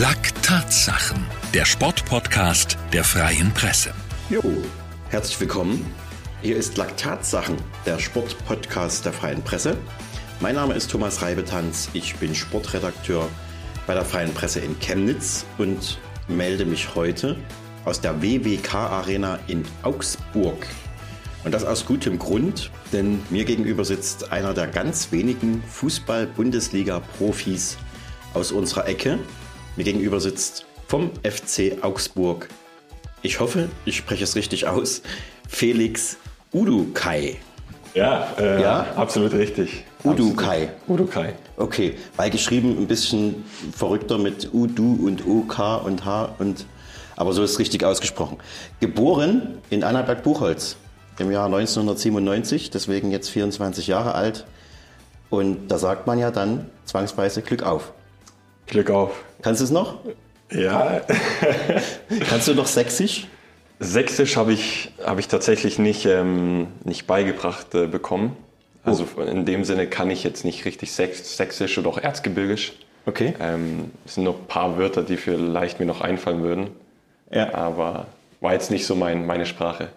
Lack Tatsachen, der Sportpodcast der Freien Presse. Jo, herzlich willkommen. Hier ist Laktatsachen, der Sportpodcast der Freien Presse. Mein Name ist Thomas Reibetanz, ich bin Sportredakteur bei der Freien Presse in Chemnitz und melde mich heute aus der WWK Arena in Augsburg. Und das aus gutem Grund, denn mir gegenüber sitzt einer der ganz wenigen Fußball-Bundesliga-Profis aus unserer Ecke. Mir gegenüber sitzt vom FC Augsburg. Ich hoffe, ich spreche es richtig aus. Felix Udukai. Ja, äh, ja, absolut richtig. Udukai. Udukai. Okay, weil geschrieben ein bisschen verrückter mit Udu und OK und H und aber so ist es richtig ausgesprochen. Geboren in Annaberg-Buchholz im Jahr 1997, deswegen jetzt 24 Jahre alt. Und da sagt man ja dann zwangsweise Glück auf. Glück auf. Kannst du es noch? Ja. Kannst du noch Sächsisch? Sächsisch habe ich, hab ich tatsächlich nicht, ähm, nicht beigebracht äh, bekommen. Also oh. in dem Sinne kann ich jetzt nicht richtig Sächsisch oder auch Erzgebirgisch. Okay. Ähm, es sind nur ein paar Wörter, die vielleicht mir noch einfallen würden. Ja. Aber war jetzt nicht so mein, meine Sprache.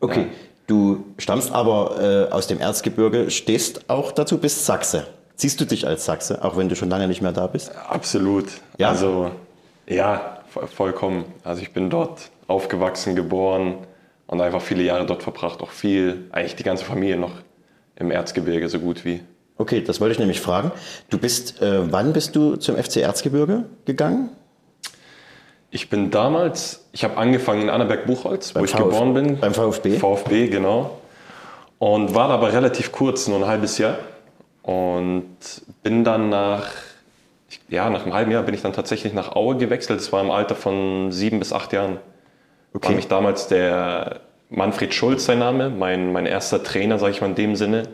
Okay. Ja. Du stammst aber äh, aus dem Erzgebirge, stehst auch dazu, bist Sachse. Siehst du dich als Sachse, auch wenn du schon lange nicht mehr da bist? Absolut. Ja. Also ja, vollkommen. Also ich bin dort aufgewachsen, geboren und einfach viele Jahre dort verbracht. Auch viel, eigentlich die ganze Familie noch im Erzgebirge so gut wie. Okay, das wollte ich nämlich fragen. Du bist, äh, wann bist du zum FC Erzgebirge gegangen? Ich bin damals, ich habe angefangen in Annaberg-Buchholz, wo ich Vf geboren bin. Beim VfB? VfB, genau. Und war aber relativ kurz, nur ein halbes Jahr. Und bin dann nach, ja, nach einem halben Jahr bin ich dann tatsächlich nach Aue gewechselt. Das war im Alter von sieben bis acht Jahren. Okay. War mich damals der Manfred Schulz, sein Name, mein, mein erster Trainer, sage ich mal in dem Sinne,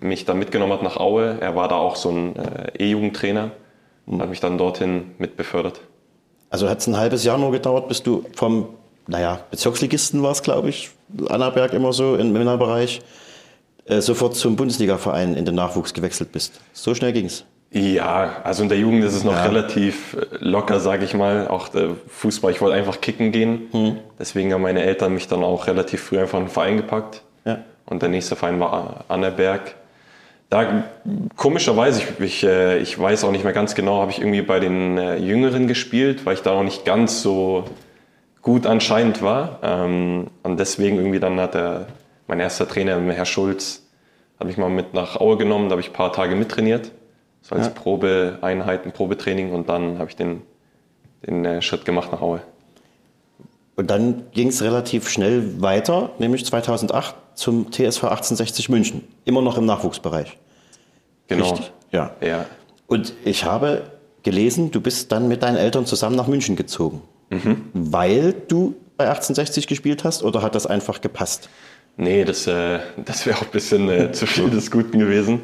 mich dann mitgenommen hat nach Aue. Er war da auch so ein äh, E-Jugendtrainer und mhm. hat mich dann dorthin mit befördert. Also hat es ein halbes Jahr nur gedauert, bis du vom, naja, Bezirksligisten war es, glaube ich, Annaberg immer so im Männerbereich, äh, sofort zum Bundesligaverein in den Nachwuchs gewechselt bist. So schnell ging es. Ja, also in der Jugend ist es noch ja. relativ äh, locker, sage ich mal. Auch der Fußball, ich wollte einfach kicken gehen. Hm. Deswegen haben meine Eltern mich dann auch relativ früh einfach in den Verein gepackt. Ja. Und der nächste Verein war Annaberg. Da komischerweise, ich, ich, äh, ich weiß auch nicht mehr ganz genau, habe ich irgendwie bei den äh, Jüngeren gespielt, weil ich da auch nicht ganz so gut anscheinend war. Ähm, und deswegen irgendwie dann hat der, mein erster Trainer, Herr Schulz, hat mich mal mit nach Aue genommen, da habe ich ein paar Tage mittrainiert. So als ja. Probeeinheiten, Probetraining und dann habe ich den, den äh, Schritt gemacht nach Aue. Und dann ging es relativ schnell weiter, nämlich 2008 zum TSV 1860 München. Immer noch im Nachwuchsbereich. Genau. Richtig? Ja. ja. Und ich habe gelesen, du bist dann mit deinen Eltern zusammen nach München gezogen. Mhm. Weil du bei 1860 gespielt hast oder hat das einfach gepasst? Nee, das, äh, das wäre auch ein bisschen äh, zu viel des Guten gewesen,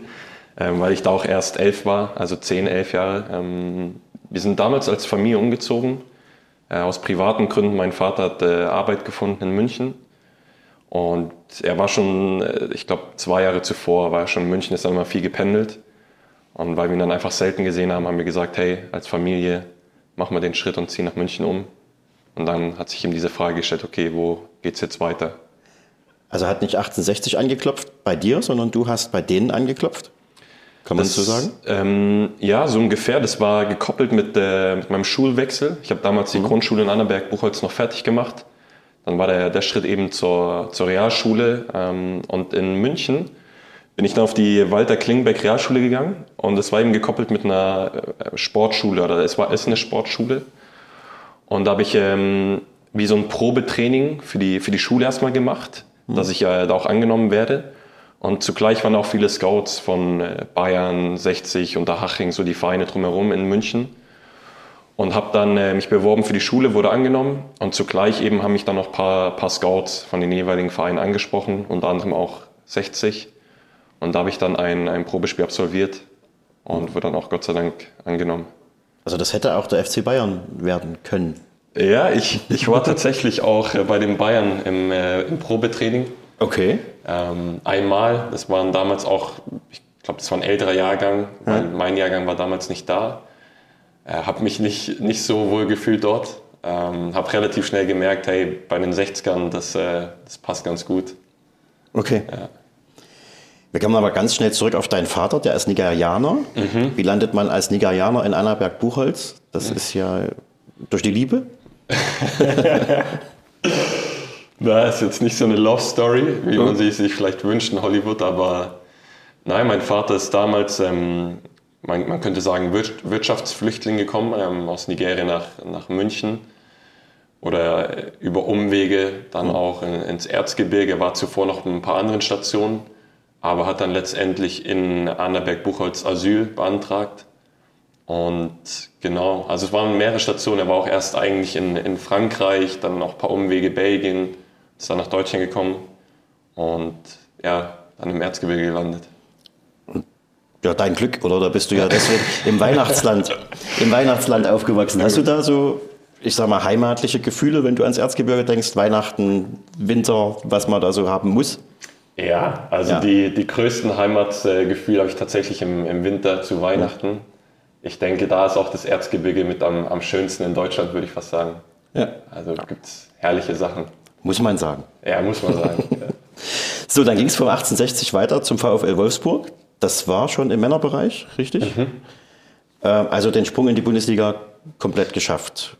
ähm, weil ich da auch erst elf war, also zehn, elf Jahre. Ähm, wir sind damals als Familie umgezogen äh, aus privaten Gründen. Mein Vater hat äh, Arbeit gefunden in München. Und er war schon, äh, ich glaube, zwei Jahre zuvor, war er schon in München, ist dann immer viel gependelt. Und weil wir ihn dann einfach selten gesehen haben, haben wir gesagt, hey, als Familie machen wir den Schritt und ziehen nach München um. Und dann hat sich ihm diese Frage gestellt, okay, wo geht's jetzt weiter? Also hat nicht 1860 angeklopft bei dir, sondern du hast bei denen angeklopft? Kann man das, so sagen? Ähm, ja, so ungefähr. Das war gekoppelt mit, äh, mit meinem Schulwechsel. Ich habe damals die mhm. Grundschule in Annaberg Buchholz noch fertig gemacht. Dann war der, der Schritt eben zur, zur Realschule. Ähm, und in München bin ich dann auf die Walter Klingbeck Realschule gegangen. Und das war eben gekoppelt mit einer äh, Sportschule oder es war ist eine Sportschule. Und da habe ich ähm, wie so ein Probetraining für die, für die Schule erstmal gemacht, mhm. dass ich äh, da auch angenommen werde. Und zugleich waren auch viele Scouts von äh, Bayern, 60 und Haching, so die Vereine drumherum in München. Und habe dann äh, mich beworben für die Schule, wurde angenommen. Und zugleich eben haben mich dann noch ein paar, paar Scouts von den jeweiligen Vereinen angesprochen, unter anderem auch 60. Und da habe ich dann ein, ein Probespiel absolviert und wurde dann auch Gott sei Dank angenommen. Also das hätte auch der FC Bayern werden können. Ja, ich, ich war tatsächlich auch äh, bei den Bayern im, äh, im Probetraining. Okay. Ähm, einmal, das waren damals auch, ich glaube, das war ein älterer Jahrgang, weil ja. mein Jahrgang war damals nicht da. äh, habe mich nicht, nicht so wohl gefühlt dort. Ähm, habe relativ schnell gemerkt, hey, bei den 60ern, das, äh, das passt ganz gut. Okay. Ja. Wir kommen aber ganz schnell zurück auf deinen Vater, der ist Nigerianer. Mhm. Wie landet man als Nigerianer in Annaberg-Buchholz? Das mhm. ist ja durch die Liebe. das ist jetzt nicht so eine Love Story, wie man sie sich vielleicht wünscht in Hollywood, aber nein, mein Vater ist damals, ähm, man, man, könnte sagen, Wirtschaftsflüchtling gekommen ähm, aus Nigeria nach, nach München oder über Umwege dann mhm. auch in, ins Erzgebirge, war zuvor noch ein paar anderen Stationen, aber hat dann letztendlich in Annaberg-Buchholz Asyl beantragt. Und genau, also es waren mehrere Stationen. Er war auch erst eigentlich in, in Frankreich, dann noch ein paar Umwege Belgien, ist dann nach Deutschland gekommen und ja, dann im Erzgebirge gelandet. Ja, dein Glück, oder? Da bist du ja deswegen im Weihnachtsland, im Weihnachtsland aufgewachsen. Hast du da so ich sag mal, heimatliche Gefühle, wenn du ans Erzgebirge denkst, Weihnachten, Winter, was man da so haben muss? Ja, also ja. Die, die größten Heimatgefühle habe ich tatsächlich im, im Winter zu Weihnachten. Ich denke, da ist auch das Erzgebirge mit am, am schönsten in Deutschland, würde ich fast sagen. Ja. Also gibt es herrliche Sachen. Muss man sagen. Ja, muss man sagen. ja. So, dann ging es vom 1860 weiter zum VfL Wolfsburg. Das war schon im Männerbereich, richtig? Mhm. Äh, also den Sprung in die Bundesliga komplett geschafft.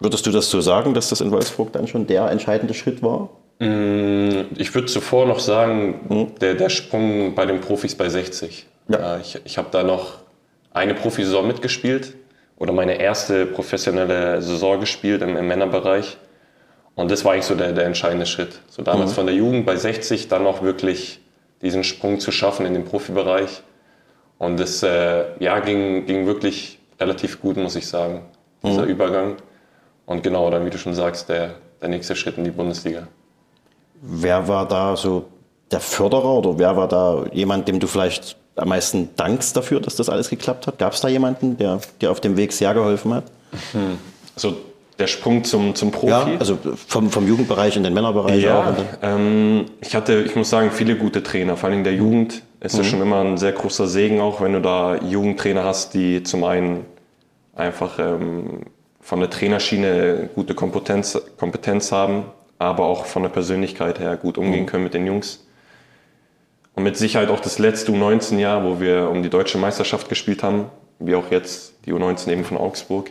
Würdest du das so sagen, dass das in Wolfsburg dann schon der entscheidende Schritt war? Mm, ich würde zuvor noch sagen, hm? der, der Sprung bei den Profis bei 60. Ja. Äh, ich ich habe da noch eine Profisaison mitgespielt oder meine erste professionelle Saison gespielt im, im Männerbereich. Und das war eigentlich so der, der entscheidende Schritt. So damals mhm. von der Jugend bei 60 dann auch wirklich diesen Sprung zu schaffen in den Profibereich. Und das äh, ja, ging, ging wirklich relativ gut, muss ich sagen, dieser mhm. Übergang. Und genau, dann, wie du schon sagst, der, der nächste Schritt in die Bundesliga. Wer war da so der Förderer oder wer war da jemand, dem du vielleicht am meisten dankst dafür, dass das alles geklappt hat? Gab es da jemanden, der dir auf dem Weg sehr geholfen hat? Hm. Also der Sprung zum, zum Profi? Ja, also vom, vom Jugendbereich in den Männerbereich ja, auch. Ähm, ich hatte, ich muss sagen, viele gute Trainer. Vor allem der Jugend ist mhm. ja schon immer ein sehr großer Segen, auch wenn du da Jugendtrainer hast, die zum einen einfach ähm, von der Trainerschiene gute Kompetenz, Kompetenz haben, aber auch von der Persönlichkeit her gut umgehen mhm. können mit den Jungs. Und mit Sicherheit auch das letzte U19-Jahr, wo wir um die deutsche Meisterschaft gespielt haben, wie auch jetzt die U19 eben von Augsburg.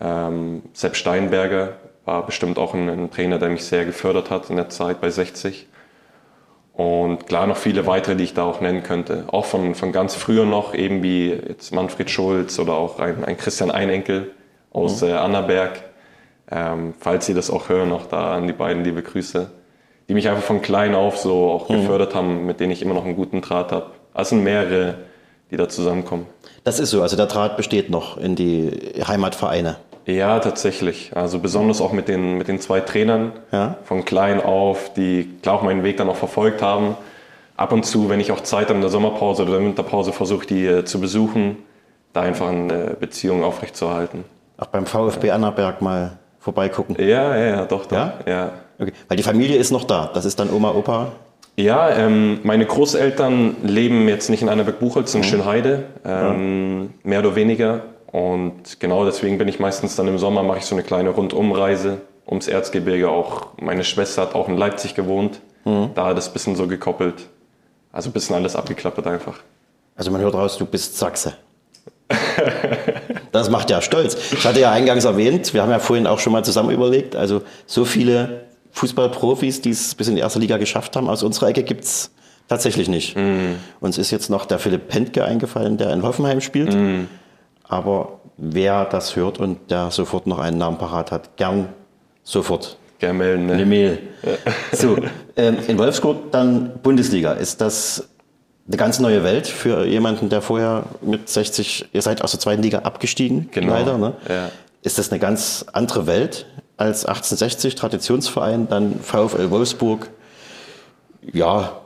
Ähm, Sepp Steinberger war bestimmt auch ein, ein, Trainer, der mich sehr gefördert hat in der Zeit bei 60. Und klar noch viele weitere, die ich da auch nennen könnte. Auch von, von ganz früher noch, eben wie jetzt Manfred Schulz oder auch ein, ein Christian Einenkel, aus mhm. äh, Annaberg. Ähm, falls Sie das auch hören, auch da an die beiden liebe Grüße, die mich einfach von klein auf so auch mhm. gefördert haben, mit denen ich immer noch einen guten Draht habe. Also sind mehrere, die da zusammenkommen. Das ist so, also der Draht besteht noch in die Heimatvereine. Ja, tatsächlich. Also besonders auch mit den, mit den zwei Trainern ja. von klein auf, die klar auch meinen Weg dann auch verfolgt haben. Ab und zu, wenn ich auch Zeit habe in der Sommerpause oder der Winterpause versuche, die äh, zu besuchen, da einfach eine Beziehung aufrechtzuerhalten. Auch beim VfB Annaberg mal vorbeigucken. Ja, ja, ja, doch, doch. Ja? ja. Okay. Weil die Familie ist noch da. Das ist dann Oma, Opa? Ja, ähm, meine Großeltern leben jetzt nicht in Annaberg-Buchholz, in mhm. Schönheide, ähm, ja. mehr oder weniger. Und genau deswegen bin ich meistens dann im Sommer, mache ich so eine kleine Rundumreise ums Erzgebirge. Auch meine Schwester hat auch in Leipzig gewohnt. Mhm. Da hat es ein bisschen so gekoppelt. Also ein bisschen alles abgeklappert einfach. Also man hört raus, du bist Sachse. das macht ja stolz. Ich hatte ja eingangs erwähnt, wir haben ja vorhin auch schon mal zusammen überlegt, also so viele Fußballprofis, die es bis in die erste Liga geschafft haben, aus unserer Ecke gibt es tatsächlich nicht. Mm. Uns ist jetzt noch der Philipp Pentke eingefallen, der in Hoffenheim spielt. Mm. Aber wer das hört und der sofort noch einen Namen parat hat, gern sofort. Gern melden. Ne? Eine Mail. So, ähm, in Wolfsburg dann Bundesliga. Ist das eine ganz neue Welt für jemanden, der vorher mit 60, ihr seid aus der zweiten Liga abgestiegen, genau. leider. Ne? Ja. Ist das eine ganz andere Welt als 1860 Traditionsverein, dann VfL Wolfsburg? Ja,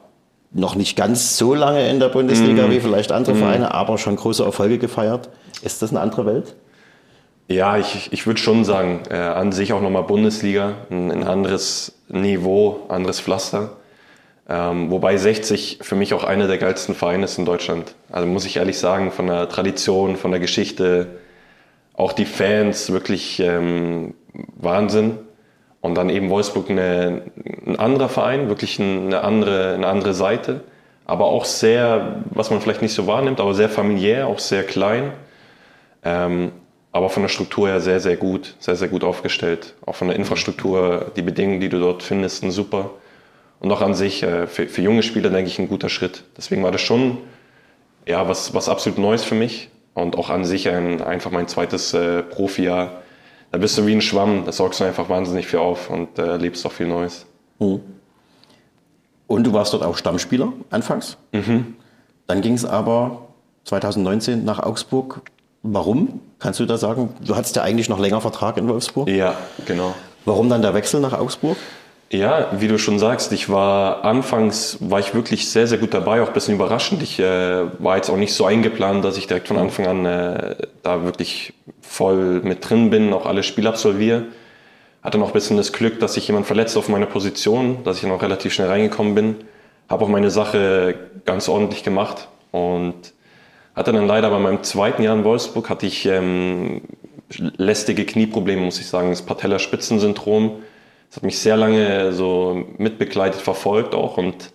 noch nicht ganz so lange in der Bundesliga mm. wie vielleicht andere mm. Vereine, aber schon große Erfolge gefeiert. Ist das eine andere Welt? Ja, ich, ich würde schon sagen, äh, an sich auch nochmal Bundesliga, ein, ein anderes Niveau, anderes Pflaster. Ähm, wobei 60 für mich auch einer der geilsten Vereine ist in Deutschland. Also muss ich ehrlich sagen, von der Tradition, von der Geschichte, auch die Fans wirklich ähm, Wahnsinn. Und dann eben Wolfsburg eine, ein anderer Verein, wirklich eine andere, eine andere Seite. Aber auch sehr, was man vielleicht nicht so wahrnimmt, aber sehr familiär, auch sehr klein. Ähm, aber von der Struktur her sehr, sehr gut, sehr, sehr gut aufgestellt. Auch von der Infrastruktur, die Bedingungen, die du dort findest, sind super. Und auch an sich, äh, für, für junge Spieler, denke ich, ein guter Schritt. Deswegen war das schon ja, was, was absolut Neues für mich. Und auch an sich ein, einfach mein zweites äh, Profi-Jahr. Da bist du wie ein Schwamm, da sorgst du einfach wahnsinnig viel auf und äh, erlebst auch viel Neues. Mhm. Und du warst dort auch Stammspieler anfangs. Mhm. Dann ging es aber 2019 nach Augsburg. Warum? Kannst du da sagen? Du hattest ja eigentlich noch länger Vertrag in Wolfsburg. Ja, genau. Warum dann der Wechsel nach Augsburg? Ja, wie du schon sagst, ich war anfangs war ich wirklich sehr, sehr gut dabei, auch ein bisschen überraschend. Ich äh, war jetzt auch nicht so eingeplant, dass ich direkt von Anfang an äh, da wirklich voll mit drin bin, auch alle Spiele absolviere. Hatte noch ein bisschen das Glück, dass sich jemand verletzt auf meiner Position, dass ich noch relativ schnell reingekommen bin. Habe auch meine Sache ganz ordentlich gemacht und hatte dann leider bei meinem zweiten Jahr in Wolfsburg hatte ich ähm, lästige Knieprobleme, muss ich sagen, das Patellaspitzensyndrom das hat mich sehr lange so mitbegleitet, verfolgt auch. Und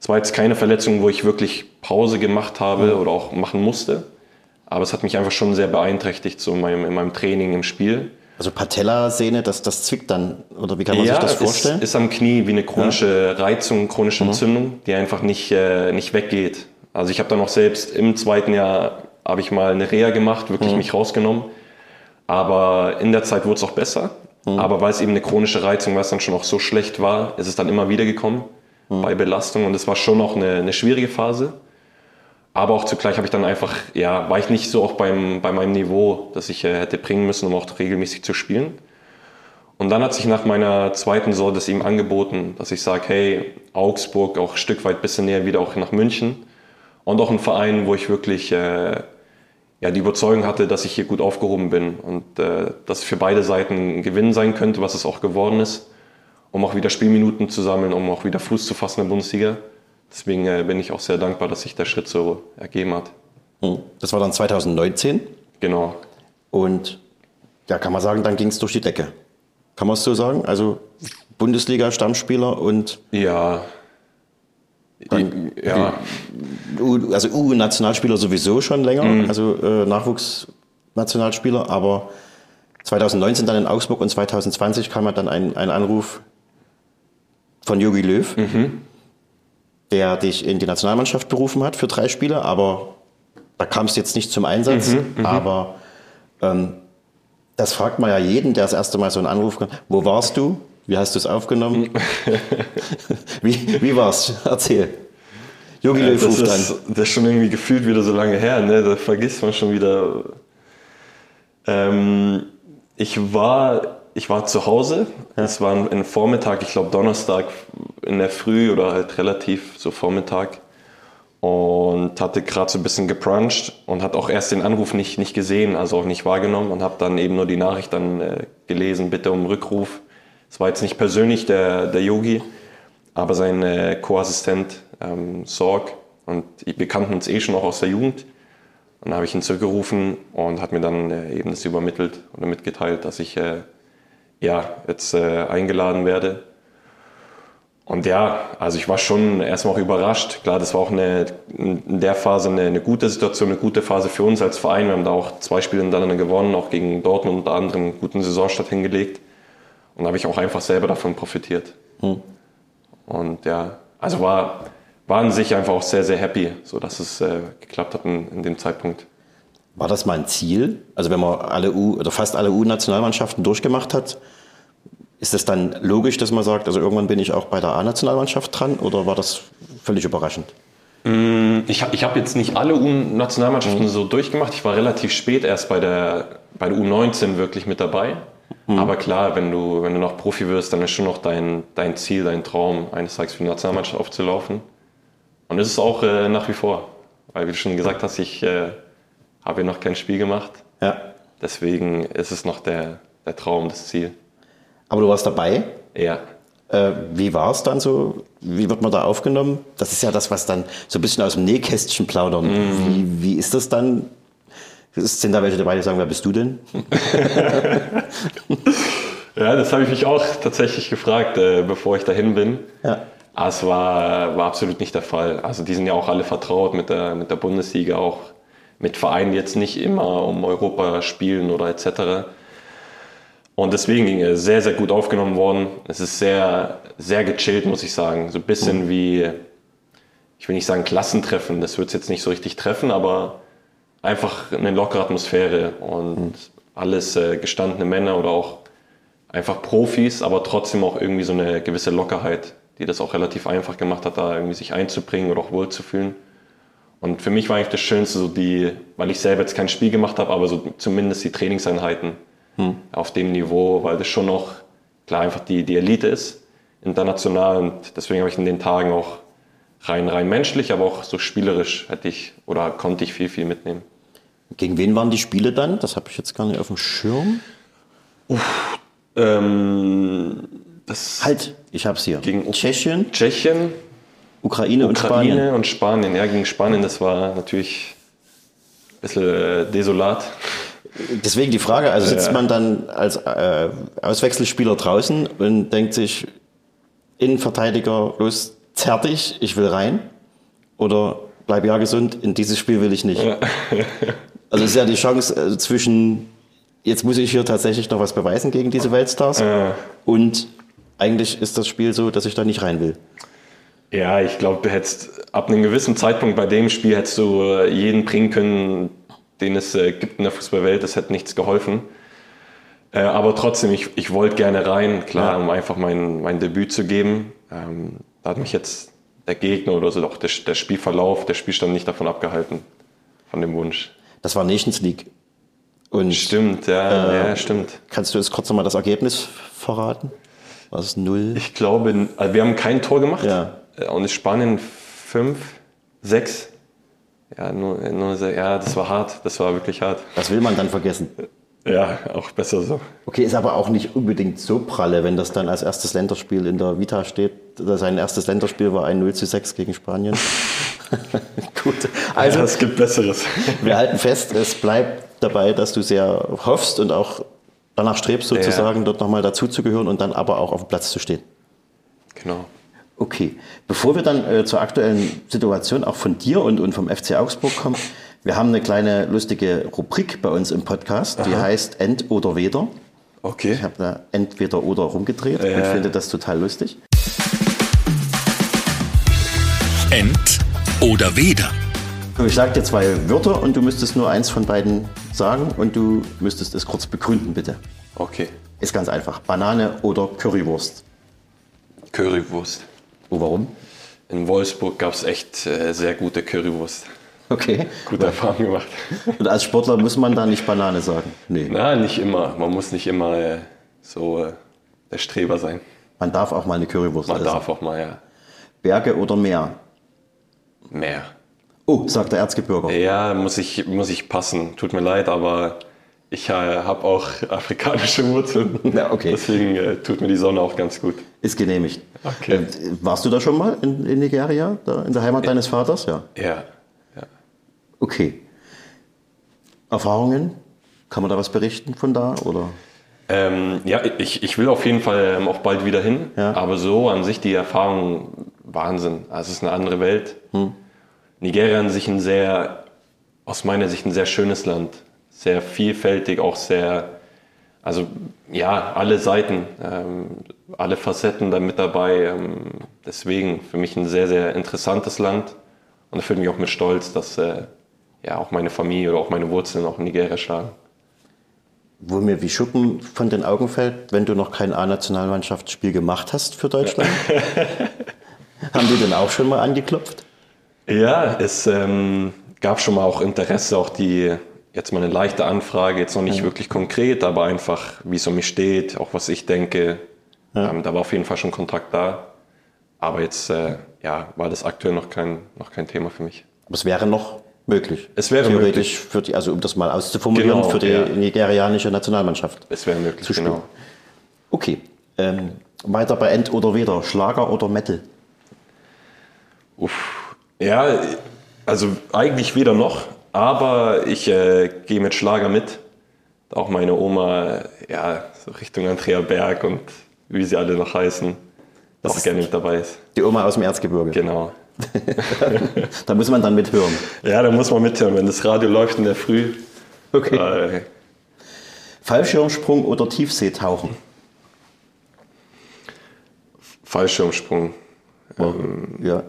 es war jetzt keine Verletzung, wo ich wirklich Pause gemacht habe oder auch machen musste. Aber es hat mich einfach schon sehr beeinträchtigt so in, meinem, in meinem Training, im Spiel. Also Patellasehne, das, das zwickt dann, oder wie kann man ja, sich das vorstellen? Ja, ist am Knie wie eine chronische. Reizung, chronische mhm. Entzündung, die einfach nicht, äh, nicht weggeht. Also ich habe dann auch selbst im zweiten Jahr, habe ich mal eine Reha gemacht, wirklich mhm. mich rausgenommen. Aber in der Zeit wurde es auch besser. Mhm. Aber weil es eben eine chronische Reizung, weil es dann schon auch so schlecht war, ist es dann immer wieder gekommen mhm. bei Belastung. Und es war schon auch eine, eine schwierige Phase. Aber auch zugleich habe ich dann einfach, ja, war ich nicht so auch beim, bei meinem Niveau, das ich äh, hätte bringen müssen, um auch regelmäßig zu spielen. Und dann hat sich nach meiner zweiten Saison das ihm angeboten, dass ich sage, hey, Augsburg auch ein Stück weit bisschen näher wieder auch nach München. Und auch ein Verein, wo ich wirklich äh, ja, die Überzeugung hatte, dass ich hier gut aufgehoben bin und äh, dass es für beide Seiten ein Gewinn sein könnte, was es auch geworden ist, um auch wieder Spielminuten zu sammeln, um auch wieder Fuß zu fassen in der Bundesliga. Deswegen äh, bin ich auch sehr dankbar, dass sich der Schritt so ergeben hat. Hm. Das war dann 2019? Genau. Und ja, kann man sagen, dann ging es durch die Decke. Kann man es so sagen? Also Bundesliga-Stammspieler und. Ja, dann, ja. Also U-Nationalspieler sowieso schon länger, mhm. also äh, Nachwuchsnationalspieler, aber 2019 dann in Augsburg und 2020 kam dann ein, ein Anruf von Jogi Löw, mhm. der dich in die Nationalmannschaft berufen hat für drei Spiele, aber da kam es jetzt nicht zum Einsatz. Mhm, mhm. aber ähm, das fragt man ja jeden, der das erste Mal so einen Anruf kann. Wo warst du? Wie hast du es aufgenommen? wie, wie war's? Erzähl. Jogi ja, Löw ruft an. Das ist schon irgendwie gefühlt wieder so lange her, ne? Da vergisst man schon wieder. Ähm, ich war, ich war zu Hause. Es war ein Vormittag, ich glaube Donnerstag in der Früh oder halt relativ so Vormittag und hatte gerade so ein bisschen gepruncht und hat auch erst den Anruf nicht, nicht gesehen, also auch nicht wahrgenommen und habe dann eben nur die Nachricht dann äh, gelesen, bitte um Rückruf. Es war jetzt nicht persönlich der, der Yogi, aber sein äh, Co-Assistent ähm, Sorg. Und wir kannten uns eh schon auch aus der Jugend. Und dann habe ich ihn zurückgerufen und hat mir dann äh, eben das übermittelt oder mitgeteilt, dass ich äh, ja, jetzt äh, eingeladen werde. Und ja, also ich war schon erstmal auch überrascht. Klar, das war auch eine, in der Phase eine, eine, gute Situation, eine gute Phase für uns als Verein. Wir haben da auch zwei Spiele hintereinander gewonnen, auch gegen Dortmund unter anderem einen guten Saisonstart hingelegt. Und da habe ich auch einfach selber davon profitiert. Hm. Und ja, also war, war an sich einfach auch sehr, sehr happy, so dass es äh, geklappt hat in, in, dem Zeitpunkt. War das mal ein Ziel? Also wenn man alle U oder fast alle U-Nationalmannschaften durchgemacht hat, ist es dann logisch, dass man sagt, also irgendwann bin ich auch bei der A-Nationalmannschaft dran oder war das völlig überraschend? Mm, ich habe ich hab jetzt nicht alle U-Nationalmannschaften mhm. so durchgemacht. Ich war relativ spät erst bei der, bei der U19 wirklich mit dabei. Mhm. Aber klar, wenn du, wenn du noch Profi wirst, dann ist schon noch dein, dein Ziel, dein Traum, eines Tages für die Nationalmannschaft aufzulaufen. Und das ist auch äh, nach wie vor. Weil, wie du schon gesagt hast, ich äh, habe ja noch kein Spiel gemacht. Ja. Deswegen ist es noch der, der Traum, das Ziel. Aber du warst dabei? Ja. Äh, wie war es dann so? Wie wird man da aufgenommen? Das ist ja das, was dann so ein bisschen aus dem Nähkästchen plaudern. Mhm. Wie, wie ist das dann? Sind da welche dabei, die sagen, wer bist du denn? ja, das habe ich mich auch tatsächlich gefragt, äh, bevor ich dahin bin. Ja. Aber es war, war absolut nicht der Fall. Also die sind ja auch alle vertraut mit der, mit der Bundesliga, auch mit Vereinen jetzt nicht immer um Europa spielen oder etc. Und deswegen ging er sehr, sehr gut aufgenommen worden. Es ist sehr, sehr gechillt, muss ich sagen. So ein bisschen wie, ich will nicht sagen Klassentreffen, das wird es jetzt nicht so richtig treffen, aber einfach eine lockere Atmosphäre und alles äh, gestandene Männer oder auch einfach Profis, aber trotzdem auch irgendwie so eine gewisse Lockerheit, die das auch relativ einfach gemacht hat, da irgendwie sich einzubringen oder auch wohlzufühlen. Und für mich war eigentlich das Schönste so die, weil ich selber jetzt kein Spiel gemacht habe, aber so zumindest die Trainingseinheiten hm. auf dem Niveau, weil das schon noch klar einfach die, die Elite ist, international und deswegen habe ich in den Tagen auch rein, rein menschlich, aber auch so spielerisch hätte ich oder konnte ich viel, viel mitnehmen. Gegen wen waren die Spiele dann? Das habe ich jetzt gar nicht auf dem Schirm. Uff, ähm, das halt, ich habe es hier. Gegen Tschechien, Tschechien, Ukraine, und Ukraine Spanien. und Spanien. Ja, gegen Spanien, das war natürlich ein bisschen äh, desolat. Deswegen die Frage, also sitzt man dann als äh, Auswechselspieler draußen und denkt sich, Innenverteidiger, los, zerrt dich, ich will rein? Oder bleib ja gesund, in dieses Spiel will ich nicht. also es ist ja die Chance äh, zwischen, jetzt muss ich hier tatsächlich noch was beweisen gegen diese Weltstars und eigentlich ist das Spiel so, dass ich da nicht rein will. Ja, ich glaube, du hättest ab einem gewissen Zeitpunkt bei dem Spiel hättest du äh, jeden bringen können, den es äh, gibt in der Fußballwelt. Das hätte nichts geholfen. Äh, aber trotzdem, ich, ich wollte gerne rein, klar, Ja. um einfach mein, mein Debüt zu geben. Ähm, da hat mich jetzt der Gegner oder so, auch der, der Spielverlauf, der Spielstand nicht davon abgehalten, von dem Wunsch. Das war Nations League. Und Stimmt, ja, Äh, ja, stimmt. kannst du jetzt kurz nochmal das Ergebnis verraten? War es null? Ich glaube, also wir haben kein Tor gemacht. Ja. Äh, Und Spanien fünf, sechs. Ja, nur, nur, ja, das war hart. Das war wirklich hart. Das will man dann vergessen. Ja, auch besser so. Okay, ist aber auch nicht unbedingt so pralle, wenn das dann als erstes Länderspiel in der Vita steht. Sein erstes Länderspiel war ein 0 zu 6 gegen Spanien. Gut, also Also es gibt Besseres. wir halten fest, es bleibt dabei, dass du sehr hoffst und auch danach strebst, sozusagen dort nochmal dazuzugehören und dann aber auch auf dem Platz zu stehen. Genau. Okay, bevor wir dann äh, zur aktuellen Situation auch von dir und, und vom FC Augsburg kommen, wir haben eine kleine lustige Rubrik bei uns im Podcast, die heißt End oder Weder. Okay. Ich habe da entweder oder rumgedreht und Ja. finde das total lustig. Ent oder Weder. Ich sage dir zwei Wörter und du müsstest nur eins von beiden sagen und du müsstest es kurz begründen, bitte. Okay. Ist ganz einfach. Banane oder Currywurst. Currywurst. Oh, warum? In Wolfsburg gab es echt äh, sehr gute Currywurst. Okay. Gute Erfahrung gemacht. Und als Sportler muss man da nicht Banane sagen. Nee. Na, nicht immer. Man muss nicht immer äh, so äh, der Streber sein. Man darf auch mal eine Currywurst Man essen. darf auch mal ja, Berge oder Meer? mehr. Oh, sagt der Erzgebirger. Ja, muss ich, muss ich passen. Tut mir leid, aber ich äh, habe auch afrikanische Wurzeln. Ja, okay. Deswegen äh, tut mir die Sonne auch ganz gut. Ist genehmigt. Okay. Äh, warst du da schon mal in, in Nigeria, da in der Heimat deines Vaters? Ja. Ja. ja. Okay. Erfahrungen? Kann man da was berichten von da? Oder? Ähm, ja, ich, ich will auf jeden Fall ähm, auch bald wieder hin. Ja. Aber so an sich die Erfahrung, Wahnsinn. Also es ist eine andere Welt. Hm. Nigeria an sich ein sehr, aus meiner Sicht ein sehr schönes Land. Sehr vielfältig, auch sehr, also ja, alle Seiten, ähm, alle Facetten da mit dabei. Ähm, deswegen für mich ein sehr, sehr interessantes Land. Und erfüllt mich auch mit Stolz, dass äh, ja auch meine Familie oder auch meine Wurzeln auch in Nigeria schlagen. Wo mir wie Schuppen von den Augen fällt, wenn du noch kein A-Nationalmannschaftsspiel gemacht hast für Deutschland. Haben die denn auch schon mal angeklopft? Ja, es ähm, gab schon mal auch Interesse, auch die, jetzt mal eine leichte Anfrage, jetzt noch nicht wirklich konkret, aber einfach, wie es um mich steht, auch was ich denke. Ähm, da war auf jeden Fall schon Kontakt da. Aber jetzt äh, ja, war das aktuell noch kein, noch kein Thema für mich. Aber es wäre noch möglich. Es wäre Theoretisch möglich. für die, also um das mal auszuformulieren, Genau, für die ja. nigerianische Nationalmannschaft. Es wäre möglich, Zu spielen. genau. Okay. Ähm, weiter bei End oder Weder. Schlager oder Metal? Uff. Ja, also eigentlich weder noch. Aber ich äh, gehe mit Schlager mit. Auch meine Oma, ja, so Richtung Andrea Berg und wie sie alle noch heißen, dass Das- gerne mit dabei ist. Die Oma aus dem Erzgebirge. Genau. Da muss man dann mithören. Ja, da muss man mithören, wenn das Radio läuft in der Früh. Okay. Äh, Fallschirmsprung oder Tiefseetauchen? Fallschirmsprung. Ja.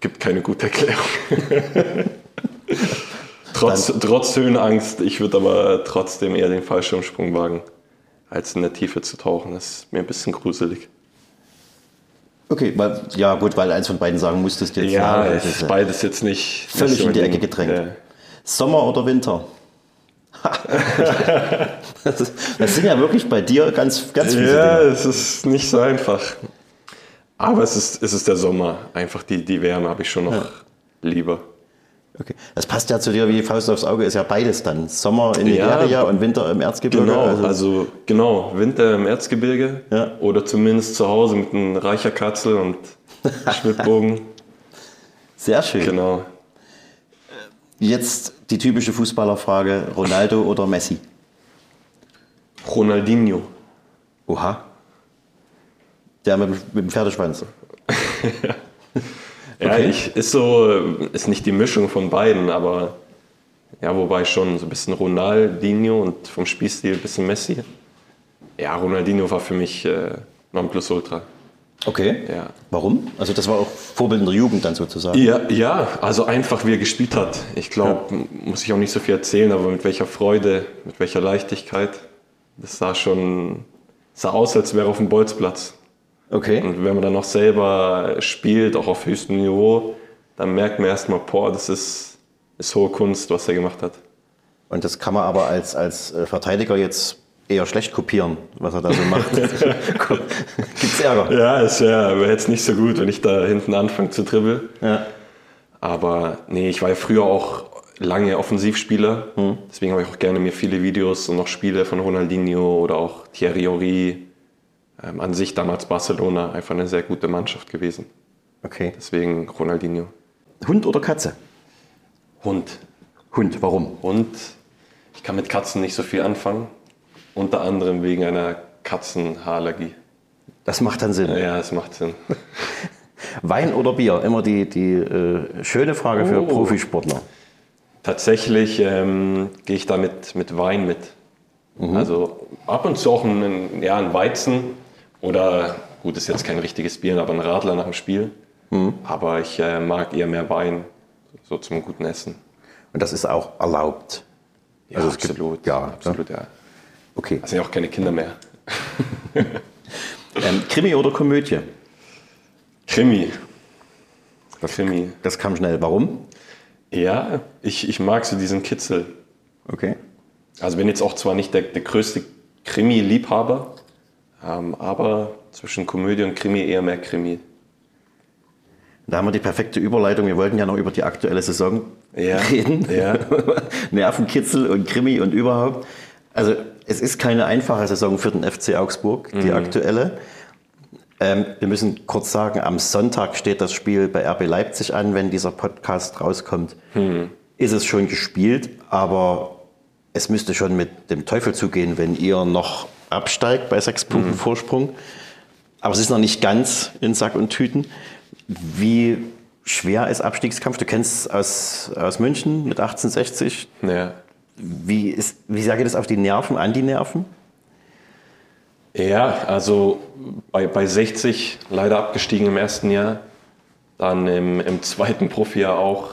Gibt keine gute Erklärung. trotz, trotz Höhenangst, ich würde aber trotzdem eher den Fallschirmsprung wagen, als in der Tiefe zu tauchen. Das ist mir ein bisschen gruselig. Okay, weil, ja gut, weil eins von beiden sagen musstest jetzt. Ja, es ist, äh, beides jetzt nicht. Völlig nicht in die Ecke gedrängt. Ja. Sommer oder Winter? das, ist, das sind ja wirklich bei dir ganz, ganz viele Ja, Dinge. es ist nicht so einfach. Aber es ist, es ist der Sommer. Einfach die, die Wärme habe ich schon noch lieber. Okay. Das passt ja zu dir wie Faust aufs Auge, ist ja beides dann. Sommer in Nigeria Ja, und Winter im Erzgebirge. Genau, also, also, genau, Winter im Erzgebirge Ja. oder zumindest zu Hause mit einem reicher Katzel und Schwibbogen. sehr schön. genau. Jetzt die typische Fußballerfrage: Ronaldo oder Messi? Ronaldinho. Oha. Der mit, dem- mit dem Pferdeschwanz. Ja, Okay. ich, ist so, ist nicht die Mischung von beiden, aber ja, wobei schon so ein bisschen Ronaldinho und vom Spielstil ein bisschen Messi. Ja, Ronaldinho war für mich äh, Nonplusultra. Okay. Ja. Warum? Also, das war auch Vorbild in der Jugend dann sozusagen. Ja, ja, also einfach wie er gespielt hat. Ich glaube, muss ich auch nicht so viel erzählen, aber mit welcher Freude, mit welcher Leichtigkeit. Das sah schon, sah aus, als wäre er auf dem Bolzplatz. Okay. Und wenn man dann noch selber spielt, auch auf höchstem Niveau, dann merkt man erstmal, boah, das ist, ist hohe Kunst, was er gemacht hat. Und das kann man aber als, als äh, Verteidiger jetzt eher schlecht kopieren, was er da so macht. Gibt's Ärger? Ja, es wäre wär jetzt nicht so gut, wenn ich da hinten anfange zu dribbeln. Ja. Aber nee, ich war ja früher auch lange Offensivspieler. Deswegen habe ich auch gerne mir viele Videos und noch Spiele von Ronaldinho oder auch Thierry Henry. Ähm, an sich damals Barcelona einfach eine sehr gute Mannschaft gewesen. Okay. Deswegen Ronaldinho. Hund oder Katze? Hund. Hund, warum? Hund. Ich kann mit Katzen nicht so viel anfangen. Unter anderem wegen einer Katzenhaarallergie. Das macht dann Sinn. Ja, es macht Sinn. Wein oder Bier? Immer die, die äh, schöne Frage für Oh. Profisportler. Tatsächlich ähm, gehe ich da mit, mit Wein mit. Also ab und zu auch ein, ja, ein Weizen oder, gut, ist jetzt kein richtiges Bier, aber ein Radler nach dem Spiel. Aber ich äh, mag eher mehr Wein, so zum guten Essen. Und das ist auch erlaubt. Ja, Also es gibt- absolut. ja, absolut, ja. Okay. Das sind ja auch keine Kinder mehr. Ähm, Krimi oder Komödie? Krimi. Krimi. Das kam schnell. Warum? Ja, ich, ich mag so diesen Kitzel. Okay. Also bin jetzt auch zwar nicht der, der größte Krimi-Liebhaber, ähm, aber zwischen Komödie und Krimi eher mehr Krimi. Da haben wir die perfekte Überleitung. Wir wollten ja noch über die aktuelle Saison Ja, reden. ja. Nervenkitzel und Krimi und überhaupt. Also es ist keine einfache Saison für den FC Augsburg, Mhm. die aktuelle. Ähm, wir müssen kurz sagen, am Sonntag steht das Spiel bei RB Leipzig an, wenn dieser Podcast rauskommt. Mhm. Ist es schon gespielt, aber es müsste schon mit dem Teufel zugehen, wenn ihr noch absteigt bei sechs Mhm. Punkten Vorsprung. Aber es ist noch nicht ganz in Sack und Tüten. Wie schwer ist Abstiegskampf? Du kennst es aus, aus München mit 1860. Ja. Wie, ist, wie sage ich das auf die Nerven, an die Nerven? Ja, also bei, bei 60 leider abgestiegen im ersten Jahr. Dann im, im zweiten Profijahr auch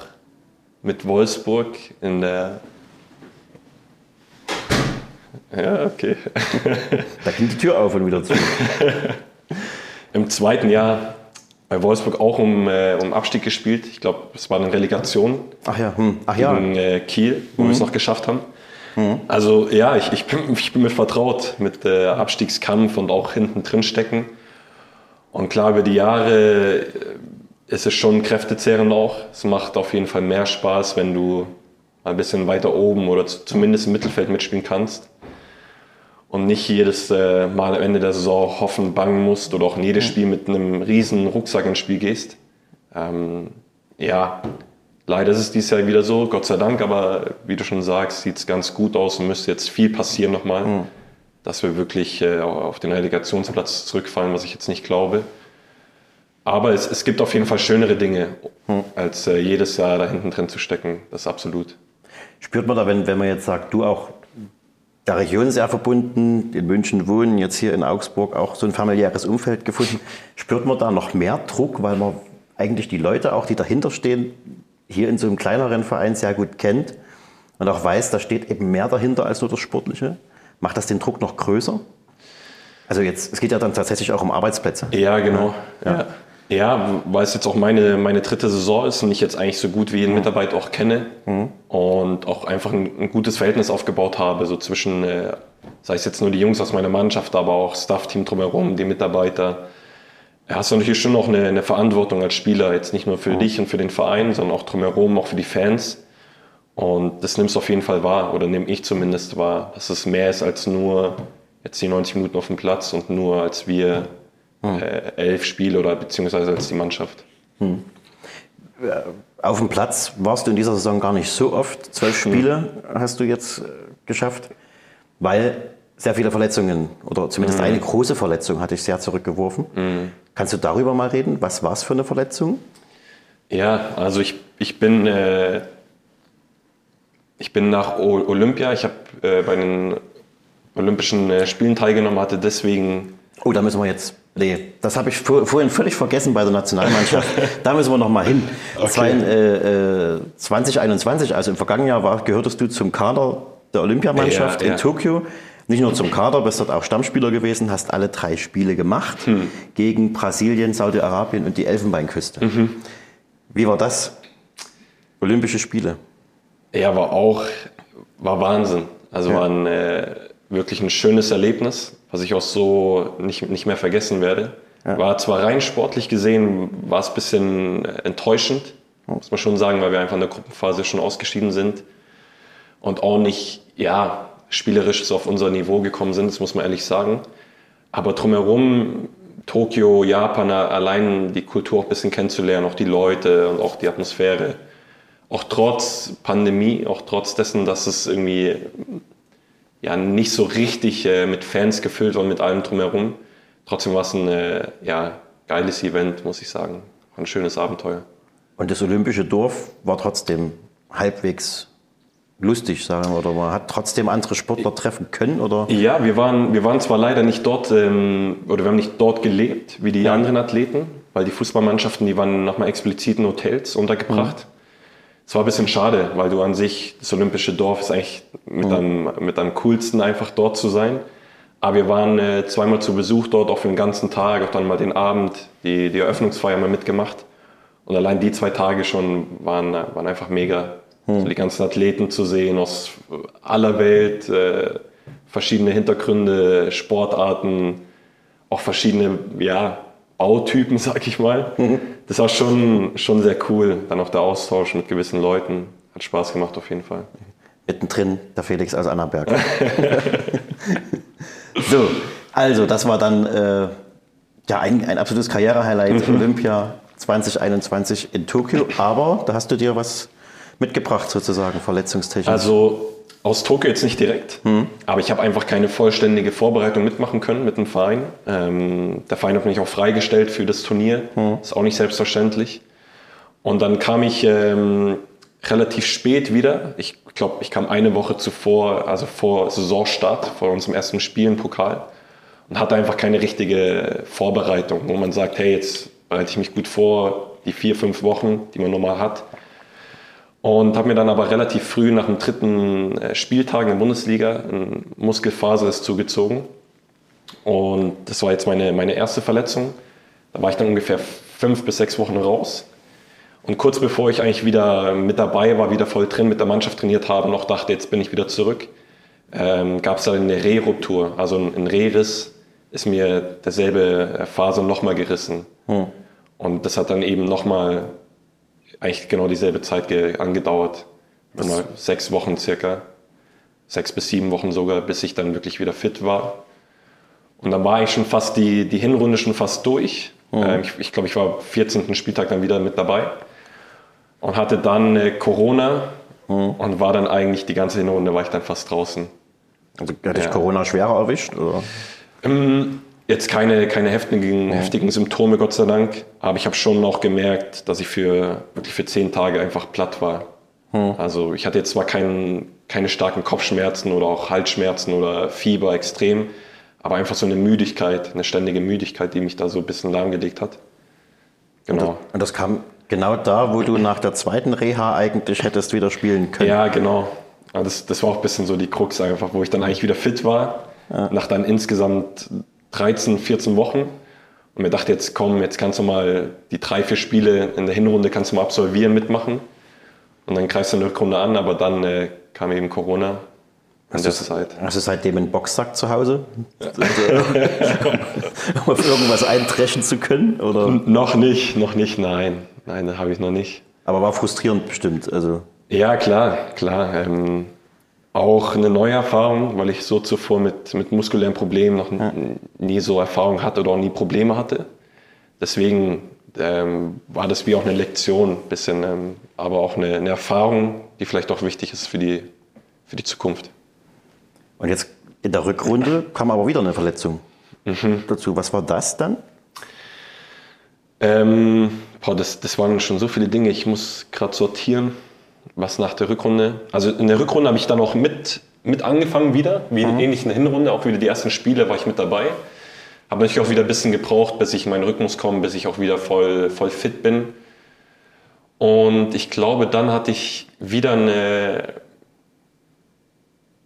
mit Wolfsburg in der. Ja, okay. Da ging die Tür auf und wieder zu. Im zweiten Jahr bei Wolfsburg auch um, äh, um Abstieg gespielt. Ich glaube, es war eine Relegation Ach ja, hm. ach ja. gegen äh, Kiel, wo wir es noch geschafft haben. Also ja, ich, ich, bin, ich bin mit vertraut mit äh, Abstiegskampf und auch hinten drin stecken. Und klar, über die Jahre äh, ist es schon kräftezehrend auch. Es macht auf jeden Fall mehr Spaß, wenn du ein bisschen weiter oben oder zumindest im Mittelfeld mitspielen kannst. Und nicht jedes äh, Mal am Ende der Saison hoffen, bangen musst oder auch in jedes Spiel mit einem riesen Rucksack ins Spiel gehst. Ähm, ja, Leider ist es dieses Jahr wieder so, Gott sei Dank, aber wie du schon sagst, sieht es ganz gut aus und müsste jetzt viel passieren nochmal, mhm. dass wir wirklich äh, auf den Relegationsplatz zurückfallen, was ich jetzt nicht glaube. Aber es, es gibt auf jeden Fall schönere Dinge, mhm. als äh, jedes Jahr da hinten drin zu stecken. Das ist absolut. Spürt man da, wenn, wenn man jetzt sagt, du auch der Region sehr verbunden, in München wohnen, jetzt hier in Augsburg auch so ein familiäres Umfeld gefunden, spürt man da noch mehr Druck, weil man eigentlich die Leute auch, die dahinter stehen, hier in so einem kleineren Verein sehr gut kennt und auch weiß, da steht eben mehr dahinter als nur das Sportliche? Macht das den Druck noch größer? Also jetzt, es geht ja dann tatsächlich auch um Arbeitsplätze. Ja, genau. Ja. ja. Ja weil es jetzt auch meine, meine dritte Saison ist und ich jetzt eigentlich so gut wie jeden mhm. Mitarbeiter auch kenne mhm. und auch einfach ein, ein, gutes Verhältnis aufgebaut habe, so zwischen, äh, sei es jetzt nur die Jungs aus meiner Mannschaft, aber auch Staff-Team drumherum, die Mitarbeiter hast du natürlich schon noch eine, eine, Verantwortung als Spieler, jetzt nicht nur für mhm. dich und für den Verein, sondern auch drumherum, auch für die Fans. Und das nimmst du auf jeden Fall wahr, oder nehme ich zumindest wahr, dass es mehr ist als nur jetzt die 90 Minuten auf dem Platz und nur als wir mhm. äh, elf Spiele oder beziehungsweise als die Mannschaft. Mhm. Auf dem Platz warst du in dieser Saison gar nicht so oft. Zwölf mhm. Spiele hast du jetzt äh, geschafft, weil sehr viele Verletzungen oder zumindest mhm. eine große Verletzung hatte ich sehr zurückgeworfen. Kannst du darüber mal reden? Was war es für eine Verletzung? Ja, also ich, ich bin äh, ich bin nach Olympia. Ich habe äh, bei den Olympischen äh, Spielen teilgenommen, hatte deswegen. Oh, da müssen wir jetzt. Nee, das habe ich vor, vorhin völlig vergessen bei der Nationalmannschaft. da müssen wir noch mal hin. Okay. Zwei, äh, 2021, äh, also im vergangenen Jahr, war, gehörtest du zum Kader der Olympiamannschaft ja, in ja. Tokio nicht nur zum Kader, bist dort auch Stammspieler gewesen, hast alle drei Spiele gemacht hm. gegen Brasilien, Saudi-Arabien und die Elfenbeinküste. Mhm. Wie war das? Olympische Spiele. Ja, war auch, war Wahnsinn. Also ja. war ein, äh, wirklich ein schönes Erlebnis, was ich auch so nicht, nicht mehr vergessen werde. Ja. War zwar rein sportlich gesehen, war es ein bisschen enttäuschend, muss man schon sagen, weil wir einfach in der Gruppenphase schon ausgeschieden sind und auch nicht, ja, spielerisch so auf unser Niveau gekommen sind, das muss man ehrlich sagen. Aber drumherum, Tokio, Japan, allein die Kultur auch ein bisschen kennenzulernen, auch die Leute und auch die Atmosphäre. Auch trotz Pandemie, auch trotz dessen, dass es irgendwie ja, nicht so richtig äh, mit Fans gefüllt war, mit allem drumherum. Trotzdem war es ein äh, ja, geiles Event, muss ich sagen. Ein schönes Abenteuer. Und das Olympische Dorf war trotzdem halbwegs lustig, sagen wir, oder man hat trotzdem andere Sportler treffen können, oder? Ja, wir waren, wir waren zwar leider nicht dort, ähm, oder wir haben nicht dort gelebt, wie die ja. anderen Athleten, weil die Fußballmannschaften, die waren nochmal explizit in Hotels untergebracht. Mhm. Es war ein bisschen schade, weil du an sich, das olympische Dorf ist eigentlich mit, mhm. am, mit am coolsten einfach dort zu sein. Aber wir waren äh, zweimal zu Besuch dort, auch für den ganzen Tag, auch dann mal den Abend, die, die Eröffnungsfeier mal mitgemacht. Und allein die zwei Tage schon waren, waren einfach mega. Hm. Also die ganzen Athleten zu sehen aus aller Welt, äh, verschiedene Hintergründe, Sportarten, auch verschiedene ja, Bautypen, sag ich mal. Mhm. Das war schon, schon sehr cool. Dann auch der Austausch mit gewissen Leuten. Hat Spaß gemacht auf jeden Fall. Mittendrin der Felix aus Annaberg. so, also das war dann äh, ja, ein, ein absolutes Karrierehighlight, Olympia 2021 in Tokio. Aber da hast du dir was mitgebracht sozusagen, verletzungstechnisch? Also aus Tokio jetzt nicht direkt, hm. aber ich habe einfach keine vollständige Vorbereitung mitmachen können mit dem Verein. Ähm, der Verein hat mich auch freigestellt für das Turnier, hm. ist auch nicht selbstverständlich. Und dann kam ich ähm, relativ spät wieder. Ich glaube, ich kam eine Woche zuvor, also vor Saisonstart, vor unserem ersten Spiel im Pokal und hatte einfach keine richtige Vorbereitung, wo man sagt, hey, jetzt bereite ich mich gut vor, die vier, fünf Wochen, die man normal hat. Und habe mir dann aber relativ früh nach dem dritten äh, Spieltag in der Bundesliga einen Muskelfaserriss zugezogen. Und das war jetzt meine, meine erste Verletzung. Da war ich dann ungefähr fünf bis sechs Wochen raus. Und kurz bevor ich eigentlich wieder mit dabei war, wieder voll drin mit der Mannschaft trainiert habe, noch dachte, jetzt bin ich wieder zurück, ähm, gab es dann eine Rehruptur, also ein, ein Rehriss ist mir derselbe Faser nochmal gerissen. Hm. Und das hat dann eben nochmal eigentlich genau dieselbe Zeit angedauert. Immer sechs Wochen circa, sechs bis sieben Wochen sogar, bis ich dann wirklich wieder fit war. Und dann war ich schon fast die, die Hinrunde schon fast durch. Mhm. Ähm, ich, ich glaube, ich war 14. Spieltag dann wieder mit dabei. und hatte dann äh, Corona und war dann eigentlich die ganze Hinrunde war ich dann fast draußen. Also hat dich Ja. Corona schwerer erwischt? Oder? Ähm, Jetzt keine, keine heftigen, heftigen Symptome, Gott sei Dank. Aber ich habe schon auch gemerkt, dass ich für wirklich für zehn Tage einfach platt war. Also ich hatte jetzt zwar kein, keine starken Kopfschmerzen oder auch Halsschmerzen oder Fieber extrem, aber einfach so eine Müdigkeit, eine ständige Müdigkeit, die mich da so ein bisschen lahmgelegt hat. Genau. Und das kam genau da, wo du nach der zweiten Reha eigentlich hättest wieder spielen können. Ja, genau. Das, das war auch ein bisschen so die Krux einfach, wo ich dann eigentlich wieder fit war. Nach dann insgesamt 13, 14 Wochen. Und mir dachte jetzt, komm, jetzt kannst du mal die drei, vier Spiele in der Hinrunde kannst du mal absolvieren, mitmachen. Und dann greifst du eine Rückrunde an, aber dann äh, kam eben Corona in der Zeit. Hast du seitdem einen Boxsack zu Hause? um auf irgendwas eintreschen zu können? Oder? Noch nicht, noch nicht, nein. Nein, das habe ich noch nicht. Aber war frustrierend bestimmt. Also, Ja, klar, klar. Ähm, auch eine neue Erfahrung, weil ich so zuvor mit, mit muskulären Problemen noch n- nie so Erfahrung hatte oder auch nie Probleme hatte. Deswegen ähm, war das wie auch eine Lektion, bisschen, ähm, aber auch eine, eine Erfahrung, die vielleicht auch wichtig ist für die, für die Zukunft. und jetzt in der Rückrunde kam aber wieder eine Verletzung dazu. Was war das dann? Ähm, boah, das, das waren schon so viele Dinge. Ich muss gerade sortieren, was nach der Rückrunde. Also in der Rückrunde habe ich dann auch mit, mit angefangen wieder, wie in ähnlichen Hinrunde. Auch wieder die ersten Spiele war ich mit dabei. Habe natürlich auch wieder ein bisschen gebraucht, bis ich in meinen Rhythmus komme, bis ich auch wieder voll, voll fit bin. Und ich glaube, dann hatte ich wieder eine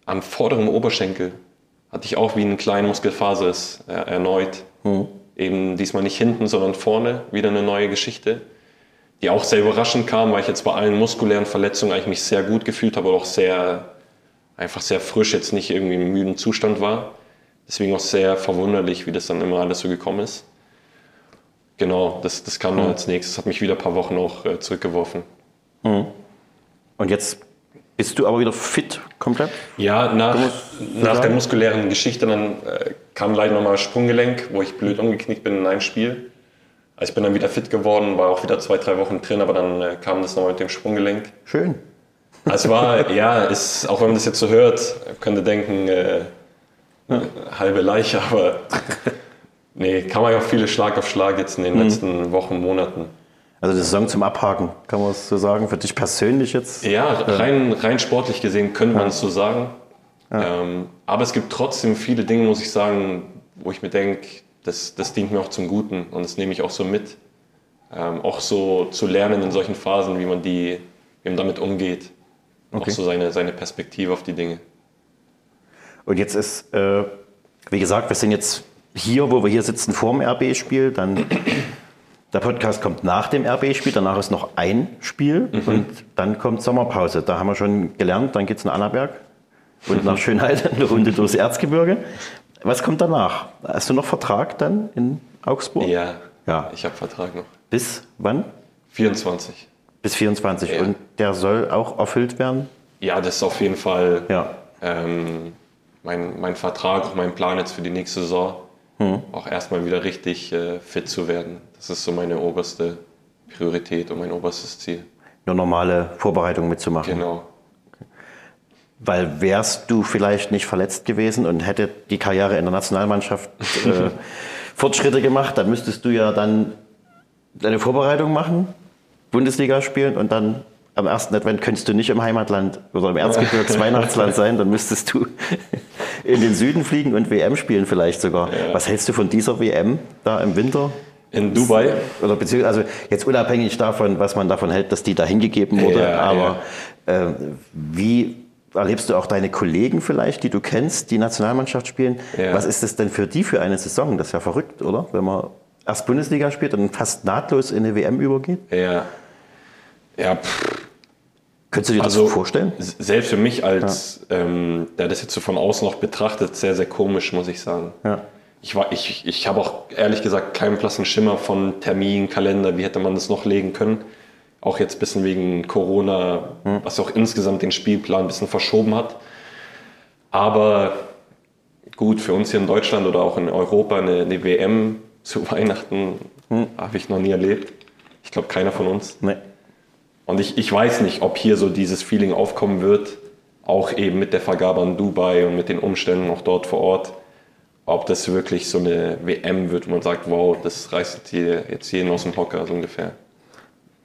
am vorderen Oberschenkel hatte ich auch wie einen kleinen Muskelfaser äh, erneut. Eben diesmal nicht hinten, sondern vorne wieder eine neue Geschichte, die auch sehr überraschend kam, weil ich jetzt bei allen muskulären Verletzungen eigentlich mich sehr gut gefühlt habe, aber auch sehr einfach sehr frisch, jetzt nicht irgendwie im müden Zustand war. Deswegen auch sehr verwunderlich, wie das dann immer alles so gekommen ist. Genau, das, das kam dann als nächstes, hat mich wieder ein paar Wochen auch äh, zurückgeworfen. Und jetzt bist du aber wieder fit komplett? Ja, nach, nach der muskulären Geschichte dann äh, kam leider nochmal Sprunggelenk, wo ich blöd umgeknickt bin in einem Spiel. Also ich bin dann wieder fit geworden, war auch wieder zwei, drei Wochen drin, aber dann äh, kam das nochmal mit dem Sprunggelenk. Schön. Also es war, ja, ist, auch wenn man das jetzt so hört, könnte denken, äh, halbe Leiche, aber nee, kam ja auch viele Schlag auf Schlag jetzt in den letzten Wochen, Monaten. Also die Saison zum Abhaken, kann man es so sagen? Für dich persönlich jetzt? Ja, rein, rein sportlich gesehen könnte man es so sagen. Ähm, aber es gibt trotzdem viele Dinge, muss ich sagen, wo ich mir denke, das, das dient mir auch zum Guten und das nehme ich auch so mit. Ähm, auch so zu lernen in solchen Phasen, wie man, die, wie man damit umgeht. Okay. Auch so seine, seine Perspektive auf die Dinge. Und jetzt ist, äh, wie gesagt, wir sind jetzt hier, wo wir hier sitzen, vor dem RB-Spiel. Dann der Podcast kommt nach dem RB-Spiel. Danach ist noch ein Spiel und dann kommt Sommerpause. Da haben wir schon gelernt. Dann geht es nach Annaberg und nach Schönheit eine Runde durchs Erzgebirge. Was kommt danach? Hast du noch Vertrag dann in Augsburg? Ja, Ja. ich habe Vertrag noch. Bis wann? 24. Bis 24. Ja. Und der soll auch erfüllt werden? Ja, das ist auf jeden Fall Ja. ähm, mein, mein Vertrag, auch mein Plan jetzt für die nächste Saison. Auch erstmal wieder richtig äh, fit zu werden. Das ist so meine oberste Priorität und mein oberstes Ziel. Nur normale Vorbereitung mitzumachen. Genau. Weil wärst du vielleicht nicht verletzt gewesen und hätte die Karriere in der Nationalmannschaft äh, Fortschritte gemacht, dann müsstest du ja dann deine Vorbereitung machen, Bundesliga spielen und dann am ersten Advent könntest du nicht im Heimatland oder im Erzgebirgs Weihnachtsland sein, dann müsstest du in den Süden fliegen und WM spielen vielleicht sogar. Was hältst du von dieser WM da im Winter? In Dubai? Oder beziehungsweise, also jetzt unabhängig davon, was man davon hält, dass die da hingegeben wurde, Ja, aber äh, wie erlebst du auch deine Kollegen vielleicht, die du kennst, die Nationalmannschaft spielen? Ja. Was ist das denn für die für eine Saison? Das ist ja verrückt, oder? Wenn man erst Bundesliga spielt und fast nahtlos in eine WM übergeht. Ja. Ja, pff, Könntest du dir Also- das vorstellen? selbst für mich als, ähm, der das jetzt so von außen noch betrachtet, sehr, sehr komisch, muss ich sagen. Ja. Ich, war- ich, ich habe auch ehrlich gesagt keinen blassen Schimmer von Termin, Kalender, wie hätte man das noch legen können. Auch jetzt ein bisschen wegen Corona, was auch insgesamt den Spielplan ein bisschen verschoben hat. Aber gut, für uns hier in Deutschland oder auch in Europa eine, eine WM zu Weihnachten habe ich noch nie erlebt. Ich glaube, keiner von uns. Nee. Und ich, ich weiß nicht, ob hier so dieses Feeling aufkommen wird, auch eben mit der Vergabe an Dubai und mit den Umständen auch dort vor Ort, ob das wirklich so eine WM wird, wo man sagt, wow, das reißt hier jetzt jeden aus dem Hocker, so ungefähr.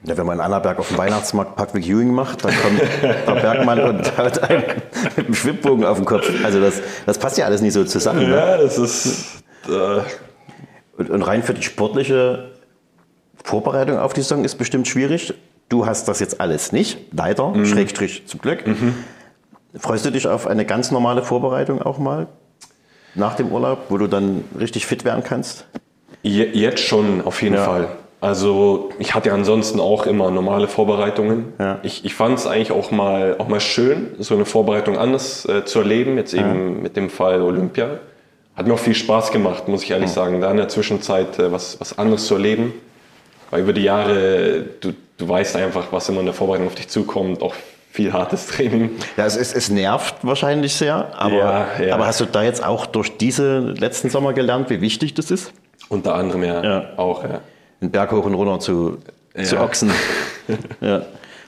Ja, wenn man in Annaberg auf dem Weihnachtsmarkt Patrick Ewing macht, dann kommt der Bergmann und hat einen mit dem Schwibbogen auf dem Kopf. Also das, das passt ja alles nicht so zusammen. Ne? Ja, das ist. Äh, Und, und rein für die sportliche Vorbereitung auf die Saison ist bestimmt schwierig. Du hast das jetzt alles nicht, leider, Schrägstrich zum Glück. Freust du dich auf eine ganz normale Vorbereitung auch mal nach dem Urlaub, wo du dann richtig fit werden kannst? Je- Jetzt schon, auf jeden Ja. Fall. Also ich hatte ja ansonsten auch immer normale Vorbereitungen. Ja. Ich, ich fand es eigentlich auch mal, auch mal schön, so eine Vorbereitung anders äh, zu erleben. Jetzt eben mit dem Fall Olympia. Hat mir auch viel Spaß gemacht, muss ich ehrlich sagen, da in der Zwischenzeit äh, was, was anderes zu erleben. Weil über die Jahre, du, du weißt einfach, was immer in der Vorbereitung auf dich zukommt, auch viel hartes Training. Ja, es, ist, es nervt wahrscheinlich sehr, aber, Ja, ja. aber hast du da jetzt auch durch diese letzten Sommer gelernt, wie wichtig das ist? Unter anderem ja, Ja. auch. Ja. Den Berg hoch und runter zu, zu Ja. Ochsen. ja.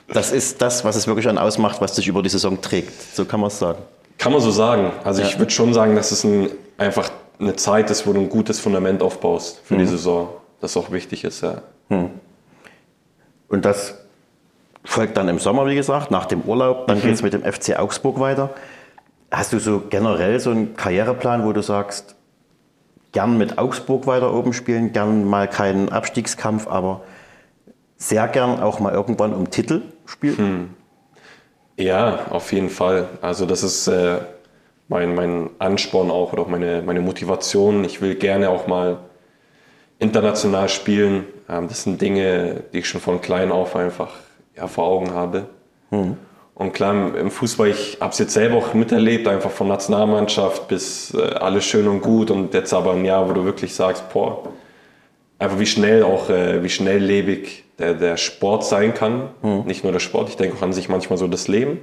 Das ist das, was es wirklich an ausmacht, was dich über die Saison trägt. So kann man es sagen. Kann man so sagen. Also Ja. ich würde schon sagen, dass es ein, einfach eine Zeit ist, wo du ein gutes Fundament aufbaust für die Saison. Das auch wichtig ist, ja. Und das folgt dann im Sommer, wie gesagt, nach dem Urlaub. Dann geht es mit dem FC Augsburg weiter. Hast du so generell so einen Karriereplan, wo du sagst, gern mit Augsburg weiter oben spielen, gern mal keinen Abstiegskampf, aber sehr gern auch mal irgendwann um Titel spielen? Ja, auf jeden Fall. Also das ist äh, mein, mein Ansporn auch oder auch meine, meine Motivation. Ich will gerne auch mal international spielen. Ähm, das sind Dinge, die ich schon von klein auf einfach ja, vor Augen habe. Und klar, im- Fußball, ich habe es jetzt selber auch miterlebt, einfach von Nationalmannschaft bis äh, alles schön und gut. Und jetzt aber ein Jahr, wo du wirklich sagst, boah, einfach wie schnell auch, äh, wie schnelllebig der, der Sport sein kann. Nicht nur der Sport, ich denke auch an sich manchmal so das Leben.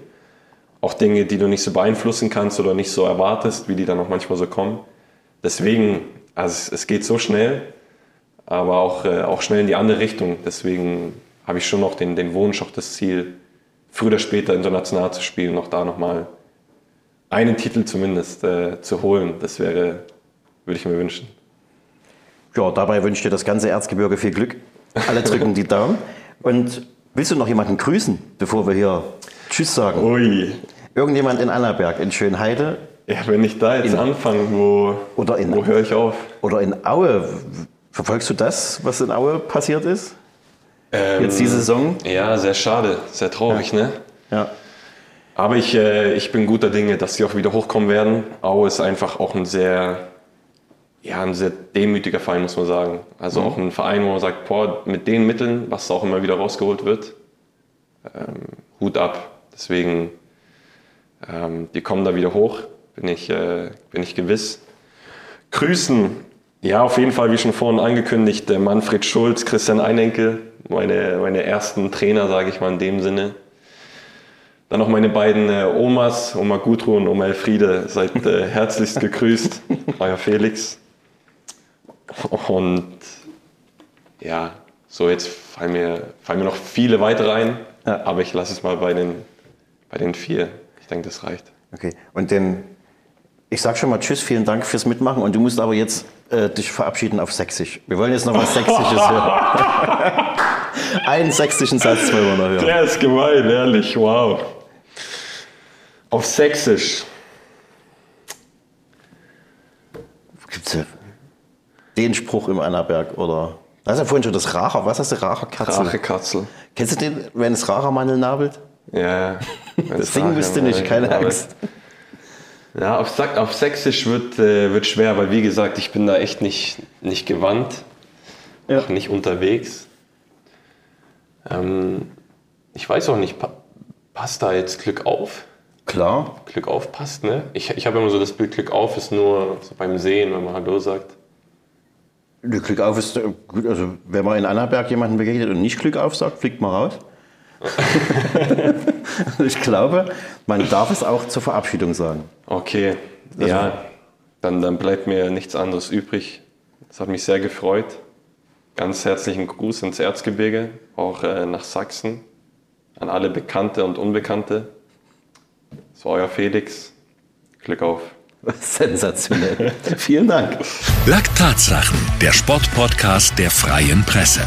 Auch Dinge, die du nicht so beeinflussen kannst oder nicht so erwartest, wie die dann auch manchmal so kommen. Deswegen, also es, es geht so schnell, aber auch, äh, auch schnell in die andere Richtung. Deswegen habe ich schon noch den, den Wunsch, auch das Ziel, früher oder später international zu spielen, auch da nochmal einen Titel zumindest äh, zu holen. Das wäre, würde ich mir wünschen. Ja, dabei wünsche ich dir das ganze Erzgebirge viel Glück. Alle drücken die Daumen. Und willst du noch jemanden grüßen, bevor wir hier Tschüss sagen? Ui, Irgendjemand in Annaberg, in Schönheide Ja, wenn ich da jetzt In- anfange, wo, Oder in- wo höre ich auf? oder in Aue. Verfolgst du das, was in Aue passiert ist? Ähm, Jetzt diese Saison? Ja, sehr schade, sehr traurig, ne? Ja. Aber ich, äh, ich bin guter Dinge, dass sie auch wieder hochkommen werden. Aue ist einfach auch ein sehr, ja, ein sehr demütiger Verein, muss man sagen. Also auch ein Verein, wo man sagt, boah, mit den Mitteln, was auch immer wieder rausgeholt wird, ähm, Hut ab. Deswegen, ähm, die kommen da wieder hoch, bin ich, äh, bin ich gewiss. Grüßen, ja, auf jeden Fall, wie schon vorhin angekündigt, Manfred Schulz, Christian Einenkel, meine, meine ersten Trainer, sage ich mal in dem Sinne. Dann noch meine beiden äh, Omas, Oma Gudrun und Oma Elfriede, seid äh, herzlichst gegrüßt, euer Felix. Und ja, so jetzt fallen mir, fallen mir noch viele weitere ein, Ja. aber ich lasse es mal bei den, bei den vier. Ich denke, das reicht. Okay. Und den, ich sag schon mal Tschüss, vielen Dank fürs Mitmachen. Und du musst aber jetzt äh, dich verabschieden auf Sächsisch. Wir wollen jetzt noch was Sächsisches hören. Einen sächsischen Satz noch hören. Der ist gemein, ehrlich, wow. Auf Sächsisch. Gibt's ja den Spruch im Annaberg oder. Du hast ja vorhin schon das Racher. Was hast du? Racherkatzel. Rachekatzel. Kennst du den, wenn es Rachermandel nabelt? Ja. Das singen müsst ihr nicht, keine Angst. Ja, auf, auf Sächsisch wird, äh, wird schwer, weil wie gesagt, ich bin da echt nicht, nicht gewandt, Ja. auch nicht unterwegs. Ähm, ich weiß auch nicht, pa passt da jetzt Glück auf? Klar. Glück auf passt, ne? Ich, ich habe immer so das Bild, Glück auf ist nur so beim Sehen, wenn man Hallo sagt. Glück auf ist äh, gut. Also, wenn man in Annaberg jemanden begegnet und nicht Glück auf sagt, fliegt man raus. ich glaube, man darf es auch zur Verabschiedung sagen. Okay, ja, dann, dann bleibt mir nichts anderes übrig. Es hat mich sehr gefreut. Ganz herzlichen Gruß ins Erzgebirge, auch äh, nach Sachsen. an alle Bekannte und Unbekannte. Das war euer Felix. Glück auf. Sensationell. Vielen Dank. Laktatsachen, der Sportpodcast der Freien Presse.